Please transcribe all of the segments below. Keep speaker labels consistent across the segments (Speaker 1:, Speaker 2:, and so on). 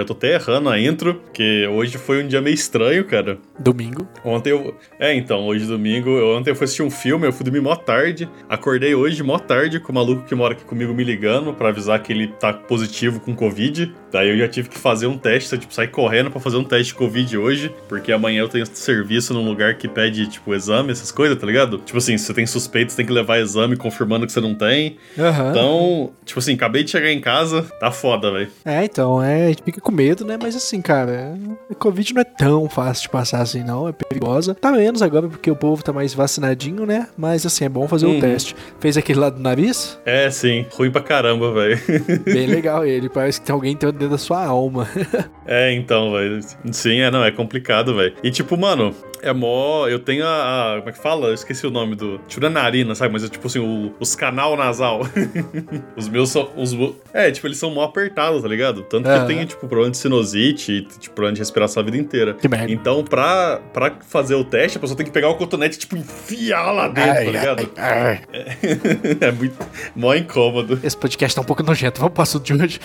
Speaker 1: Eu tô até errando a intro, porque hoje foi um dia meio estranho, cara.
Speaker 2: Domingo.
Speaker 1: Ontem eu. É, então, hoje domingo. Eu, ontem eu fui assistir um filme, eu fui dormir mó tarde. Acordei hoje mó tarde com o maluco que mora aqui comigo me ligando para avisar que ele tá positivo com Covid. Daí eu já tive que fazer um teste, tipo, sair correndo para fazer um teste de Covid hoje, porque amanhã eu tenho serviço num lugar que pede, tipo, exame, essas coisas, tá ligado? Tipo assim, se você tem suspeito, você tem que levar exame confirmando que você não tem.
Speaker 2: Uhum.
Speaker 1: Então, tipo assim, acabei de chegar em casa, tá foda, velho.
Speaker 2: É, então, é, a gente fica com medo, né? Mas assim, cara, a Covid não é tão fácil de passar assim, não. É perigosa. Tá menos agora porque o povo tá mais vacinadinho, né? Mas assim, é bom fazer o
Speaker 1: Uhum.
Speaker 2: um teste. Fez aquele lá do nariz?
Speaker 1: É, sim, ruim pra caramba, velho.
Speaker 2: Bem legal ele. Parece que tem alguém dentro da sua alma.
Speaker 1: É, então, velho. Sim, é, não, é complicado, velho. E tipo, mano, é mó. Eu tenho a, a- Como é que fala? Eu esqueci o nome do. Tipo, não é narina, sabe? Mas é tipo assim, o- os canal nasal. os meus são. Os, é, tipo, eles são mó apertados, tá ligado? Tanto que eu tenho, tipo, problema de sinusite tipo, problema de respiração a vida inteira.
Speaker 2: Que merda.
Speaker 1: Então, pra, pra fazer o teste, a pessoa tem que pegar o cotonete, tipo, enfiar lá dentro,
Speaker 2: Ai,
Speaker 1: tá ligado?
Speaker 2: ai, ai.
Speaker 1: é muito. mó incômodo.
Speaker 2: Esse podcast tá um pouco nojento. Vamos pro assunto de hoje.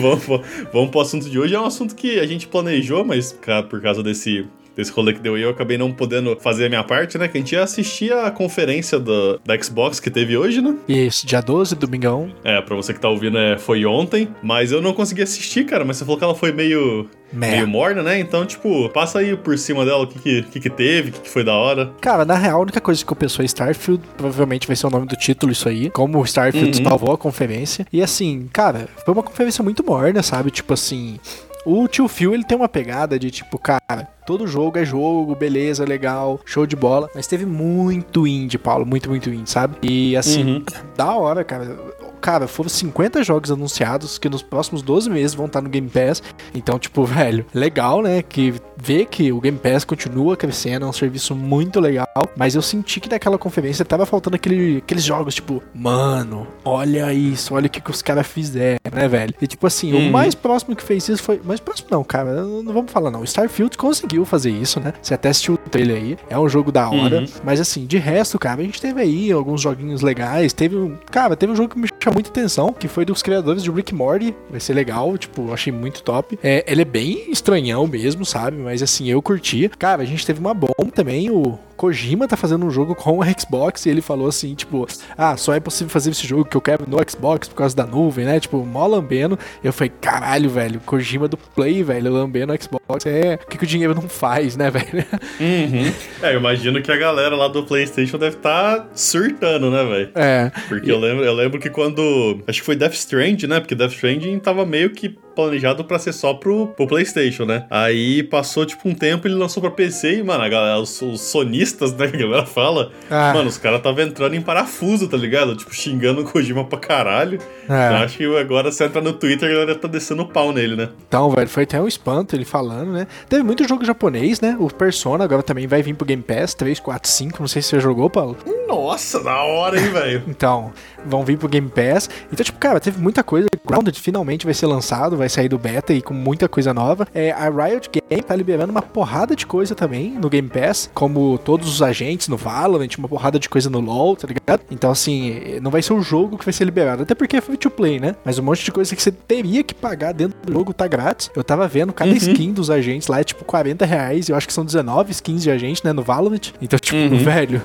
Speaker 1: vamos, vamos- vamos pro assunto de hoje. É um assunto que a gente planejou, mas por causa desse. Desse rolê que deu aí, eu acabei não podendo fazer a minha parte, né? Que a gente ia assistir a conferência da, da Xbox que teve hoje, né?
Speaker 2: Isso, dia 12, domingão.
Speaker 1: É, pra você que tá ouvindo, é, foi ontem. Mas eu não consegui assistir, cara. Mas você falou que ela foi meio, meio morna, né? Então, tipo, passa aí por cima dela o que, que, que, que teve, o que, que foi da hora.
Speaker 2: Cara, na real, a única coisa que eu pensou é Starfield. Provavelmente vai ser o nome do título, isso aí. Como o Starfield
Speaker 1: Uhum.
Speaker 2: salvou a conferência. E assim, cara, foi uma conferência muito morna, sabe? Tipo assim. O tio Phil, ele tem uma pegada de tipo, cara, todo jogo é jogo, beleza, legal, show de bola. Mas teve muito indie, Paulo, muito, muito indie, sabe? E assim,
Speaker 1: Uhum.
Speaker 2: da hora, cara. Cara, foram 50 jogos anunciados que nos próximos 12 meses vão estar no Game Pass. Então, tipo, velho, legal, né? Que ver que o Game Pass continua crescendo, é um serviço muito legal. Mas eu senti que naquela conferência tava faltando aquele, aqueles jogos, tipo, mano, olha isso, olha o que, que os caras fizeram, né, velho? E tipo assim,
Speaker 1: Uhum.
Speaker 2: o mais próximo que fez isso foi. Mais próximo não, cara, não não vamos falar não. Starfield conseguiu fazer isso, né? Você até assistiu o trailer aí. É um jogo da hora.
Speaker 1: Uhum.
Speaker 2: Mas assim, de resto, cara, a gente teve aí alguns joguinhos legais. Teve um. Cara, teve um jogo que me chamou muita atenção, que foi dos criadores de Rick Morty. Vai ser legal, tipo, achei muito top. É, ele é bem estranhão mesmo, sabe? Mas assim, eu curti. Cara, a gente teve uma bomba também, o. Kojima tá fazendo um jogo com o Xbox e ele falou assim, tipo, ah, só é possível fazer esse jogo que eu quero no Xbox por causa da nuvem, né? Tipo, mó lambendo. Eu falei, caralho, velho, Kojima do Play, velho, lambendo o Xbox. É, o que, que o dinheiro não faz, né, velho?
Speaker 1: Uhum. É, eu imagino que a galera lá do PlayStation deve estar surtando, né, velho?
Speaker 2: É.
Speaker 1: Porque eu lembro, eu lembro que quando. Acho que foi Death Stranding, né? Porque Death Stranding tava meio que planejado pra ser só pro, pro PlayStation, né? Aí passou tipo um tempo ele lançou pra PC e, mano, a galera, os, os sonistas, né? Que a galera fala.
Speaker 2: Ah.
Speaker 1: Mano, os caras tava entrando em parafuso, tá ligado? Tipo, xingando o Kojima pra caralho.
Speaker 2: É.
Speaker 1: Eu acho que agora você entra no Twitter a galera tá descendo o pau nele, né?
Speaker 2: Então, velho, foi até um espanto ele falando, né? Teve muito jogo japonês, né? O Persona agora também vai vir pro Game Pass, 3, 4, 5. Não sei se você jogou, Paulo.
Speaker 1: Nossa, da hora, hein, velho?
Speaker 2: Então, vão vir pro Game Pass. Então, tipo, cara, teve muita coisa. Grounded finalmente vai ser lançado, vai sair do beta e com muita coisa nova. É, a Riot Game tá liberando uma porrada de coisa também no Game Pass, como todos os agentes no Valorant, uma porrada de coisa no LoL, tá ligado? Então, assim, não vai ser o jogo que vai ser liberado, até porque é free to play, né? Mas um monte de coisa que você teria que pagar dentro do jogo tá grátis. Eu tava vendo, cada
Speaker 1: Uhum.
Speaker 2: skin dos agentes lá é tipo 40 reais, eu acho que são 19 skins de agente, né, no Valorant. Então, tipo,
Speaker 1: Uhum.
Speaker 2: velho,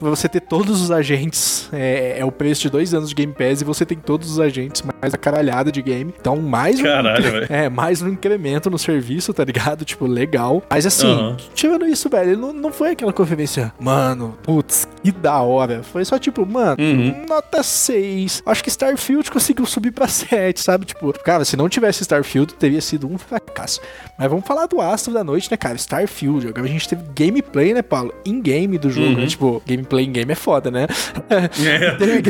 Speaker 2: você ter todos os agentes, é, é o preço de dois anos de Game Pass e você tem todos os agentes mais a caralhada de game. Então, mais um.
Speaker 1: Caralho, velho.
Speaker 2: É, mais um incremento no serviço, tá ligado? Tipo, legal. Mas assim,
Speaker 1: Aham.
Speaker 2: tirando isso, velho, não, não foi aquela conferência, mano, putz, que da hora. Foi só tipo, mano,
Speaker 1: Uhum.
Speaker 2: nota 6. Acho que Starfield conseguiu subir pra 7, sabe? Tipo, cara, se não tivesse Starfield, teria sido um fracasso. Mas vamos falar do astro da noite, né, cara? Starfield. Agora a gente teve gameplay, né, Paulo? In-game do jogo,
Speaker 1: Uhum.
Speaker 2: né? Tipo, gameplay in-game é foda, né?
Speaker 1: É.
Speaker 2: teve,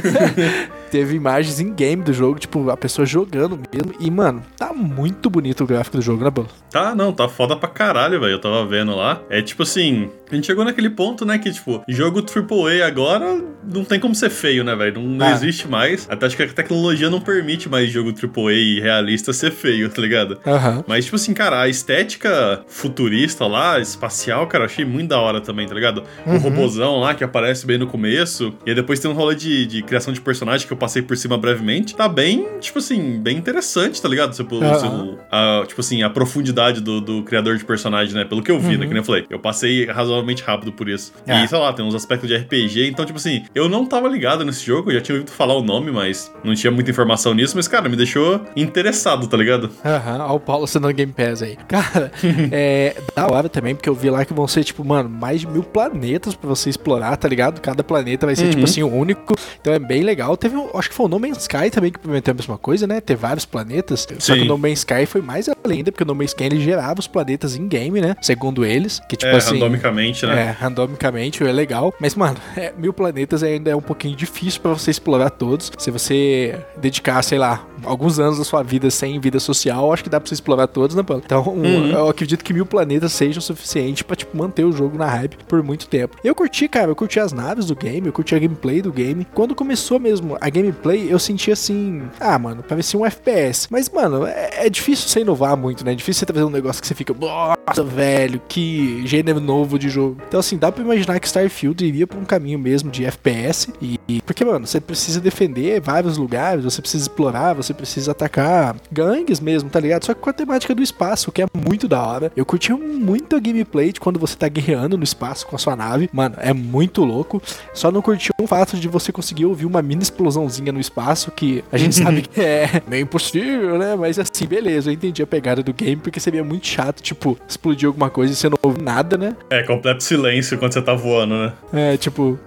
Speaker 2: teve imagens in-game do jogo, tipo, a pessoa jogando mesmo. E, mano, tá muito bonito o gráfico do jogo, né, Paulo?
Speaker 1: Tá, não, tá foda pra caralho, velho. Eu tava vendo lá. É tipo assim, a gente chegou naquele ponto, né, que, tipo, jogo AAA agora não tem como ser feio, né, velho? Não, não
Speaker 2: Ah.
Speaker 1: existe mais. Até acho que a tecnologia não permite mais jogo AAA realista ser feio, tá ligado?
Speaker 2: Aham.
Speaker 1: Mas, tipo assim, cara, a estética futurista lá, espacial, cara, eu achei muito da hora também, tá ligado? O
Speaker 2: Uhum.
Speaker 1: robozão lá que aparece bem no começo. E aí depois tem um rolê de, de criação de personagem que eu passei por cima brevemente. Tá bem, tipo assim, bem interessante, tá ligado? Tipo, o- a, tipo assim, a profundidade do, do criador de personagem, né? Pelo que eu vi, né? Que nem eu falei. Eu passei razoavelmente rápido por isso.
Speaker 2: Ah.
Speaker 1: E, sei lá, tem uns aspectos de RPG. Então, tipo assim, eu não tava ligado nesse jogo. Eu já tinha ouvido falar o nome, mas não tinha muita informação nisso. Mas, cara, me deixou interessado, tá ligado?
Speaker 2: Aham, ó o Paulo sendo Game Pass aí. Cara, é da hora também, porque eu vi lá que vão ser, tipo, mano, mais de mil planetas pra você explorar, tá ligado? Cada planeta vai ser, tipo
Speaker 1: Uhum.
Speaker 2: assim, um único. Então é bem legal. Teve, um- acho que foi o No Man's Sky também que prometeu a mesma coisa, né? Ter vários planetas. Só que
Speaker 1: Sim.
Speaker 2: o No Man's Sky foi mais além ainda, porque o No Man's Sky ele gerava os planetas em game, né? Segundo eles. Que, tipo
Speaker 1: é,
Speaker 2: assim.
Speaker 1: randomicamente, né?
Speaker 2: É, randomicamente é legal. Mas, mano, é, mil planetas ainda é um pouquinho difícil pra você explorar todos. Se você dedicar, sei lá, alguns anos da sua vida sem vida social, acho que dá pra você explorar todos, né, Paulo? Então,
Speaker 1: Uhum.
Speaker 2: eu acredito que mil planetas sejam suficientes pra, tipo, manter o jogo na hype por muito tempo. Eu curti, cara, eu curti as naves do game, eu curti a gameplay do game. Quando começou mesmo a gameplay, eu senti assim, ah, mano, parecia um FPS. Mas, mano, é, é difícil você inovar muito, né? É difícil você trazer um negócio que você fica, nossa, velho, que gênero novo de jogo. Então, assim, dá pra imaginar que Starfield iria pra um caminho mesmo de FPS. E, e- porque, mano, você precisa defender vários lugares, você precisa explorar, você precisa atacar gangues mesmo, tá ligado? Só que com a temática do espaço, que é muito da hora. Eu curti muito a gameplay de quando você tá guerreando no espaço com a sua nave. Mano, é muito louco. Só não curti o fato de você conseguir ouvir uma mini explosãozinha no espaço, que a gente sabe que é meio impossível, né? Mas assim, beleza, eu entendi a pegada do game, porque seria muito chato, tipo, explodir alguma coisa e você não ouve nada, né?
Speaker 1: É, completo silêncio quando você tá voando, né?
Speaker 2: É, tipo.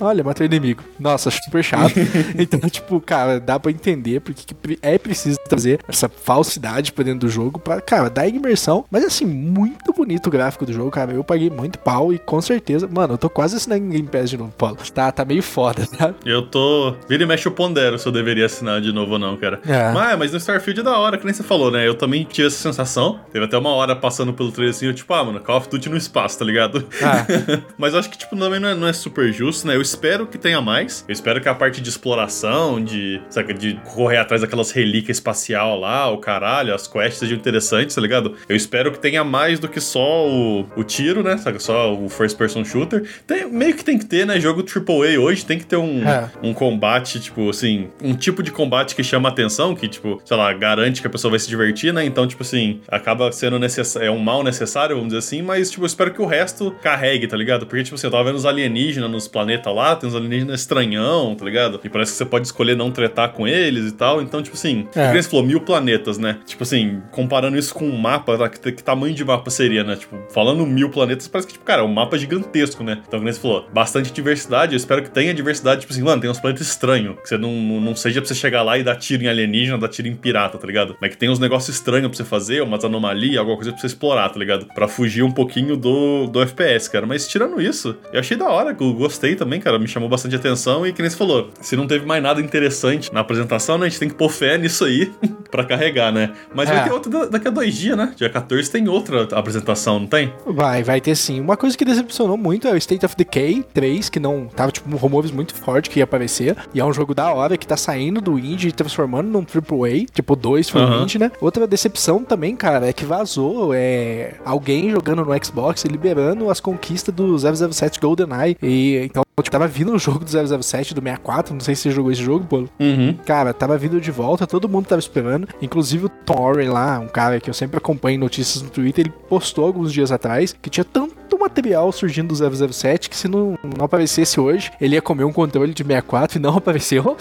Speaker 2: Olha, matei o inimigo. Nossa, super chato. então, tipo, cara, dá pra entender porque é preciso trazer essa falsidade pra dentro do jogo pra, cara, dar imersão. Mas assim, muito bonito o gráfico do jogo, cara. Eu paguei muito pau e com certeza, mano, eu tô quase assinando Game Pass de novo, Paulo. Tá, tá meio foda, tá?
Speaker 1: Eu tô. Vira e mexe eu pondero se eu deveria assinar de novo ou não, cara.
Speaker 2: É.
Speaker 1: Mas, mas no Starfield é da hora, que nem você falou, né? Eu também tive essa sensação. Teve até uma hora passando pelo trailer assim, eu tipo, ah, mano, Call of Duty no espaço, tá ligado?
Speaker 2: Ah.
Speaker 1: mas eu acho que, tipo, também não é, não é super justo, né? Eu espero que tenha mais. Eu espero que a parte de exploração, de, saca, de correr atrás daquelas relíquias espacial lá, o caralho, as quests sejam interessantes, tá ligado? Eu espero que tenha mais do que só o, o tiro, né? Saca? Só o first person shooter. Tem, meio que tem que ter, né? Jogo AAA hoje tem que ter um,
Speaker 2: É.
Speaker 1: um combate, tipo assim, um tipo de combate que chama atenção, que, tipo, sei lá, garante que a pessoa vai se divertir, né? Então, tipo assim, acaba sendo necessário, é um mal necessário, vamos dizer assim, mas, tipo, eu espero que o resto carregue, tá ligado? Porque, tipo assim, eu tava vendo os alienígenas nos planetas lá, tem uns alienígenas estranhão, tá ligado? E parece que você pode escolher não tretar com eles e tal. Então, tipo assim,
Speaker 2: É.
Speaker 1: você falou mil planetas, né? Tipo assim, comparando isso com um mapa, tá? que, que tamanho de mapa seria, né? Tipo, falando mil planetas, parece que, tipo, cara, é um mapa gigantesco, né? Então, como você falou, bastante diversidade. Eu espero que tenha diversidade, tipo assim, mano, tem uns planetas estranhos. Que você não, não, não seja pra você chegar lá e dar tiro em alienígena, dar tiro em pirata, tá ligado? Mas que tem uns negócios estranhos pra você fazer, umas anomalias, alguma coisa pra você explorar, tá ligado? Pra fugir um pouquinho do, do FPS, cara. Mas tirando isso, eu achei da hora, eu gostei também, cara. Me chamou bastante atenção e que nem você falou, se não teve mais nada interessante na apresentação, né? A gente tem que pôr fé nisso aí pra carregar, né? Mas
Speaker 2: É.
Speaker 1: vai ter outra da- daqui a dois dias, né? Dia 14 tem outra apresentação, não tem?
Speaker 2: Vai, vai ter sim. Uma coisa que decepcionou muito é o State of Decay 3, que não tava tipo um rumores muito forte que ia aparecer. E é um jogo da hora que tá saindo do indie e transformando num AAA. Tipo, dois foi um
Speaker 1: Aham.
Speaker 2: indie, né? Outra decepção também, cara, é que vazou é, alguém jogando no Xbox e liberando as conquistas do 007 GoldenEye. E então, tipo, tava vindo o jogo do 007 do 64, não sei se você jogou esse jogo, pô.
Speaker 1: Uhum.
Speaker 2: Cara, tava vindo de volta, todo mundo tava esperando. Inclusive o Tom Oren lá, um cara que eu sempre acompanho notícias no Twitter, ele postou alguns dias atrás que tinha tanto material surgindo do 007 que se não, não aparecesse hoje, ele ia comer um controle de 64 e não apareceu.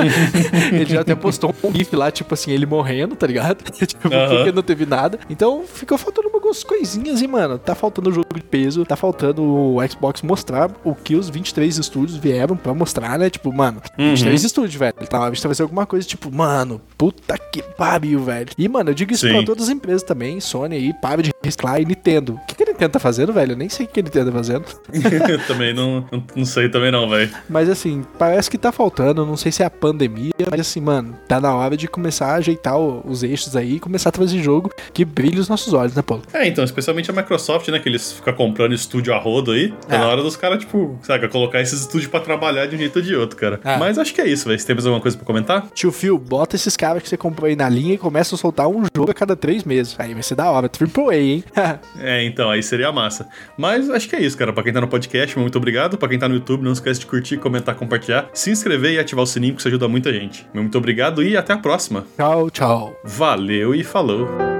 Speaker 2: ele já até postou um gif lá, tipo assim, ele morrendo, tá ligado? tipo,
Speaker 1: Aham.
Speaker 2: porque não teve nada. Então ficou faltando algumas coisinhas e, mano, tá faltando o jogo de peso, tá faltando o Xbox mostrar o que os 23 estúdios vieram pra mostrar, né? Tipo, mano,
Speaker 1: Uhum.
Speaker 2: 23 estúdios, velho. Tava visto fazer alguma coisa, tipo, mano, puta que pariu, velho. E, mano, eu digo isso
Speaker 1: Sim.
Speaker 2: pra todas as empresas também, Sony aí, para de reciclar e Nintendo. O que, que a Nintendo tá fazendo, velho? Eu nem sei o que a Nintendo tá fazendo.
Speaker 1: também não, não, sei também não, velho.
Speaker 2: Mas assim, parece que tá faltando, não sei se é a pandemia, mas assim, mano, tá na hora de começar a ajeitar os eixos aí e começar a trazer jogo que brilhe os nossos olhos, né, Paulo?
Speaker 1: É, então, especialmente a Microsoft, né, que eles ficam comprando estúdio a rodo aí. Tá
Speaker 2: É.
Speaker 1: na hora dos caras, tipo, saca, colocar esses estúdios pra trabalhar de um jeito ou de outro, cara.
Speaker 2: É.
Speaker 1: Mas acho que é isso, velho. Você tem mais alguma coisa pra comentar?
Speaker 2: Tio Phil, bota esses caras que você comprou aí na linha e começa a soltar um jogo a cada três meses. Aí vai ser da hora, Triple A, hein?
Speaker 1: É, então, aí seria massa. Mas acho que é isso, cara. Pra quem tá no podcast, muito obrigado. Pra quem tá no YouTube, não esquece de curtir, comentar, compartilhar, se inscrever e ativar o sininho, que isso ajuda muita gente. Muito obrigado e até a próxima.
Speaker 2: tchau, tchau.
Speaker 1: Valeu e falou!